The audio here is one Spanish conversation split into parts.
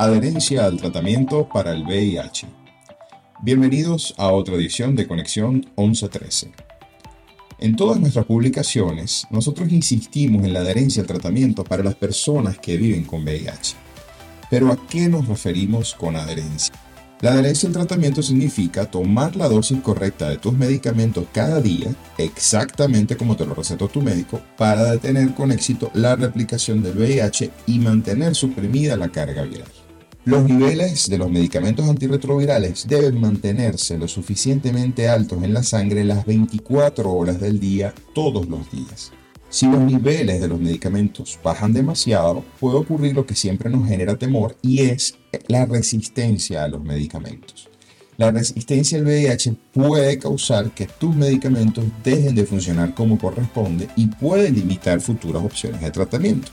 Adherencia al tratamiento para el VIH. Bienvenidos a otra edición de Conexión 1113. En todas nuestras publicaciones, nosotros insistimos en la adherencia al tratamiento para las personas que viven con VIH. Pero ¿a qué nos referimos con adherencia? La adherencia al tratamiento significa tomar la dosis correcta de tus medicamentos cada día, exactamente como te lo recetó tu médico, para detener con éxito la replicación del VIH y mantener suprimida la carga viral. Los niveles de los medicamentos antirretrovirales deben mantenerse lo suficientemente altos en la sangre las 24 horas del día, todos los días. Si los niveles de los medicamentos bajan demasiado, puede ocurrir lo que siempre nos genera temor y es la resistencia a los medicamentos. La resistencia al VIH puede causar que tus medicamentos dejen de funcionar como corresponde y puede limitar futuras opciones de tratamiento.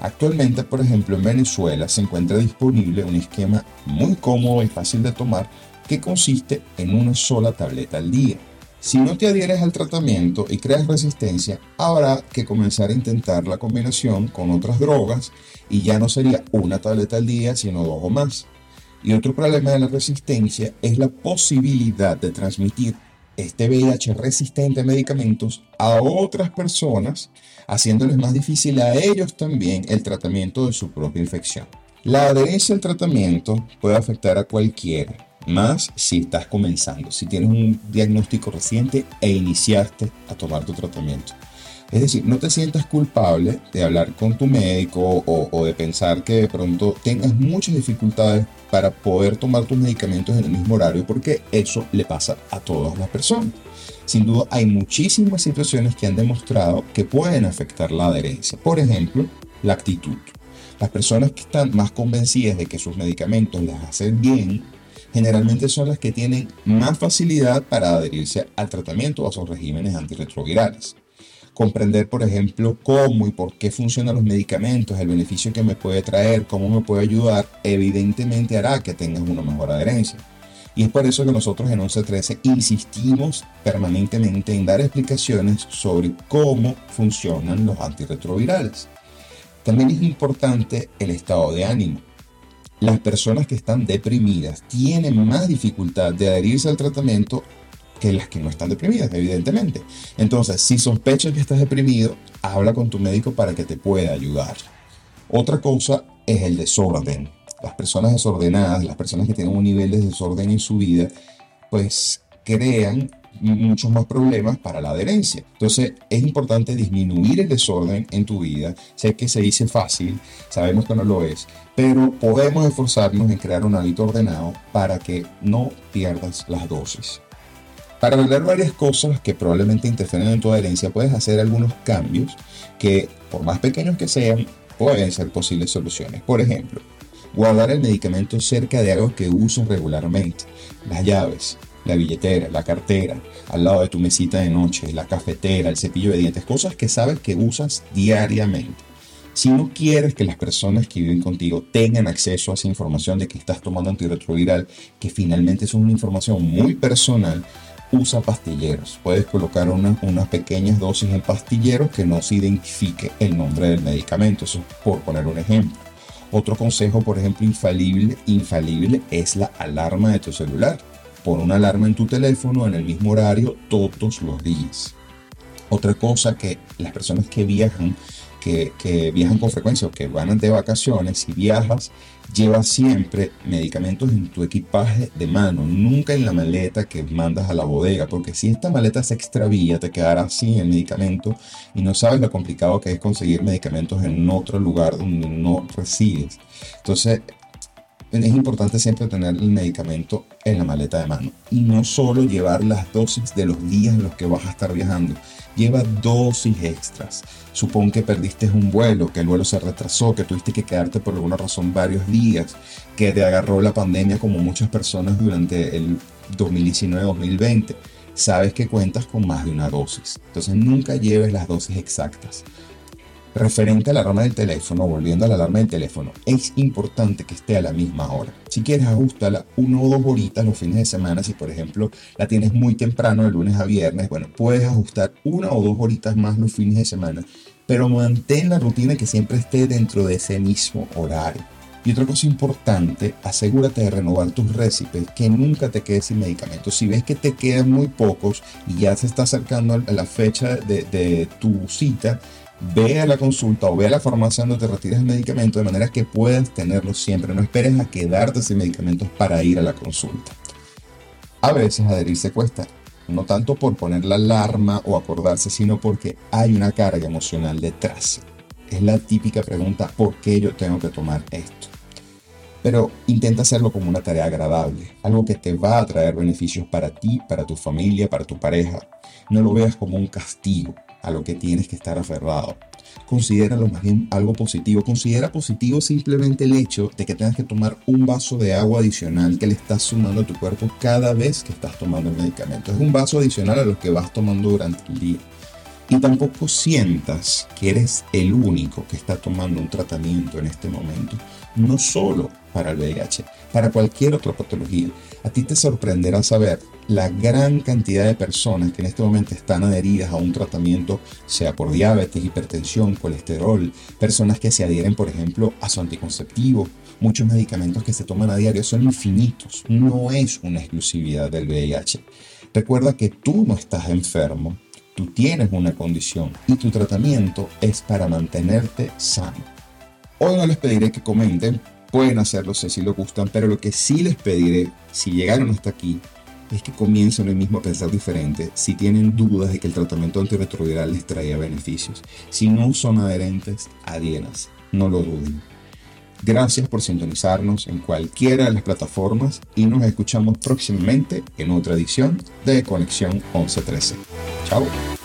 Actualmente, por ejemplo, en Venezuela se encuentra disponible un esquema muy cómodo y fácil de tomar que consiste en una sola tableta al día. Si no te adhieres al tratamiento y creas resistencia, habrá que comenzar a intentar la combinación con otras drogas y ya no sería una tableta al día, sino dos o más. Y otro problema de la resistencia es la posibilidad de transmitir este VIH resistente a medicamentos a otras personas, haciéndoles más difícil a ellos también el tratamiento de su propia infección. La adherencia al tratamiento puede afectar a cualquiera, más si estás comenzando, si tienes un diagnóstico reciente e iniciaste a tomar tu tratamiento. Es decir, no te sientas culpable de hablar con tu médico o, de pensar que de pronto tengas muchas dificultades para poder tomar tus medicamentos en el mismo horario, porque eso le pasa a todas las personas. Sin duda, hay muchísimas situaciones que han demostrado que pueden afectar la adherencia. Por ejemplo, la actitud. Las personas que están más convencidas de que sus medicamentos les hacen bien generalmente son las que tienen más facilidad para adherirse al tratamiento o a sus regímenes antirretrovirales. Comprender, por ejemplo, cómo y por qué funcionan los medicamentos, el beneficio que me puede traer, cómo me puede ayudar, evidentemente hará que tengas una mejor adherencia. Y es por eso que nosotros en 1113 insistimos permanentemente en dar explicaciones sobre cómo funcionan los antirretrovirales. También es importante el estado de ánimo las personas que están deprimidas tienen más dificultad de adherirse al tratamiento que las que no están deprimidas, evidentemente. Entonces, si sospechas que estás deprimido, habla con tu médico para que te pueda ayudar. Otra cosa es el desorden. Las personas desordenadas, las personas que tienen un nivel de desorden en su vida, pues crean muchos más problemas para la adherencia. Entonces es importante disminuir el desorden en tu vida. Sé que se dice fácil, sabemos que no lo es, pero podemos esforzarnos en crear un hábito ordenado para que no pierdas las dosis. Para lograr varias cosas que probablemente interfieren en tu adherencia, puedes hacer algunos cambios que, por más pequeños que sean, pueden ser posibles soluciones. Por ejemplo, guardar el medicamento cerca de algo que usas regularmente, las llaves, la billetera, la cartera, al lado de tu mesita de noche, la cafetera, el cepillo de dientes, cosas que sabes que usas diariamente. Si no quieres que las personas que viven contigo tengan acceso a esa información de que estás tomando antirretroviral, que finalmente es una información muy personal, usa pastilleros. Puedes colocar unas pequeñas dosis en pastilleros que no se identifique el nombre del medicamento. Eso por poner un ejemplo. Otro consejo, por ejemplo, infalible, infalible es la alarma de tu celular por una alarma en tu teléfono en el mismo horario todos los días. Otra cosa que las personas que viajan, que, viajan con frecuencia o que van de vacaciones, si viajas, lleva siempre medicamentos en tu equipaje de mano, nunca en la maleta que mandas a la bodega, porque si esta maleta se extravía, te quedará sin el medicamento y no sabes lo complicado que es conseguir medicamentos en otro lugar donde no resides. Entonces, es importante siempre tener el medicamento en la maleta de mano y no solo llevar las dosis de los días en los que vas a estar viajando, lleva dosis extras. Supón que perdiste un vuelo, que el vuelo se retrasó, que tuviste que quedarte por alguna razón varios días, que te agarró la pandemia como muchas personas durante el 2019-2020. Sabes que cuentas con más de una dosis. Entonces nunca lleves las dosis exactas. Referente a la alarma del teléfono, volviendo a la alarma del teléfono, es importante que esté a la misma hora. Si quieres, ajustala una o dos horitas los fines de semana. Si, por ejemplo, la tienes muy temprano, de lunes a viernes, bueno, puedes ajustar una o dos horitas más los fines de semana, pero mantén la rutina que siempre esté dentro de ese mismo horario. Y otra cosa importante, asegúrate de renovar tus récipes, que nunca te quedes sin medicamentos. Si ves que te quedan muy pocos y ya se está acercando a la fecha de, de tu cita, ve a la consulta o ve a la farmacia donde te retires el medicamento de manera que puedas tenerlo siempre. No esperes a quedarte sin medicamentos para ir a la consulta. A veces adherirse cuesta, no tanto por poner la alarma o acordarse, sino porque hay una carga emocional detrás. Es la típica pregunta, ¿por qué yo tengo que tomar esto? Pero intenta hacerlo como una tarea agradable, algo que te va a traer beneficios para ti, para tu familia, para tu pareja. No lo veas como un castigo a lo que tienes que estar aferrado. Considéralo más bien algo positivo. Considera positivo simplemente el hecho de que tengas que tomar un vaso de agua adicional que le estás sumando a tu cuerpo cada vez que estás tomando el medicamento. Es un vaso adicional a lo que vas tomando durante el día. Y tampoco sientas que eres el único que está tomando un tratamiento en este momento. No solo para el VIH, para cualquier otra patología. A ti te sorprenderá saber la gran cantidad de personas que en este momento están adheridas a un tratamiento, sea por diabetes, hipertensión, colesterol, personas que se adhieren, por ejemplo, a su anticonceptivo. Muchos medicamentos que se toman a diario son infinitos, no es una exclusividad del VIH. Recuerda que tú no estás enfermo, tú tienes una condición y tu tratamiento es para mantenerte sano. Hoy no les pediré que comenten, pueden hacerlo si lo gustan, pero lo que sí les pediré, si llegaron hasta aquí, es que comiencen hoy mismo a pensar diferente si tienen dudas de que el tratamiento antirretroviral les traía beneficios. Si no son adherentes, adhieras, no lo duden. Gracias por sintonizarnos en cualquiera de las plataformas y nos escuchamos próximamente en otra edición de Conexión 1113. Chao.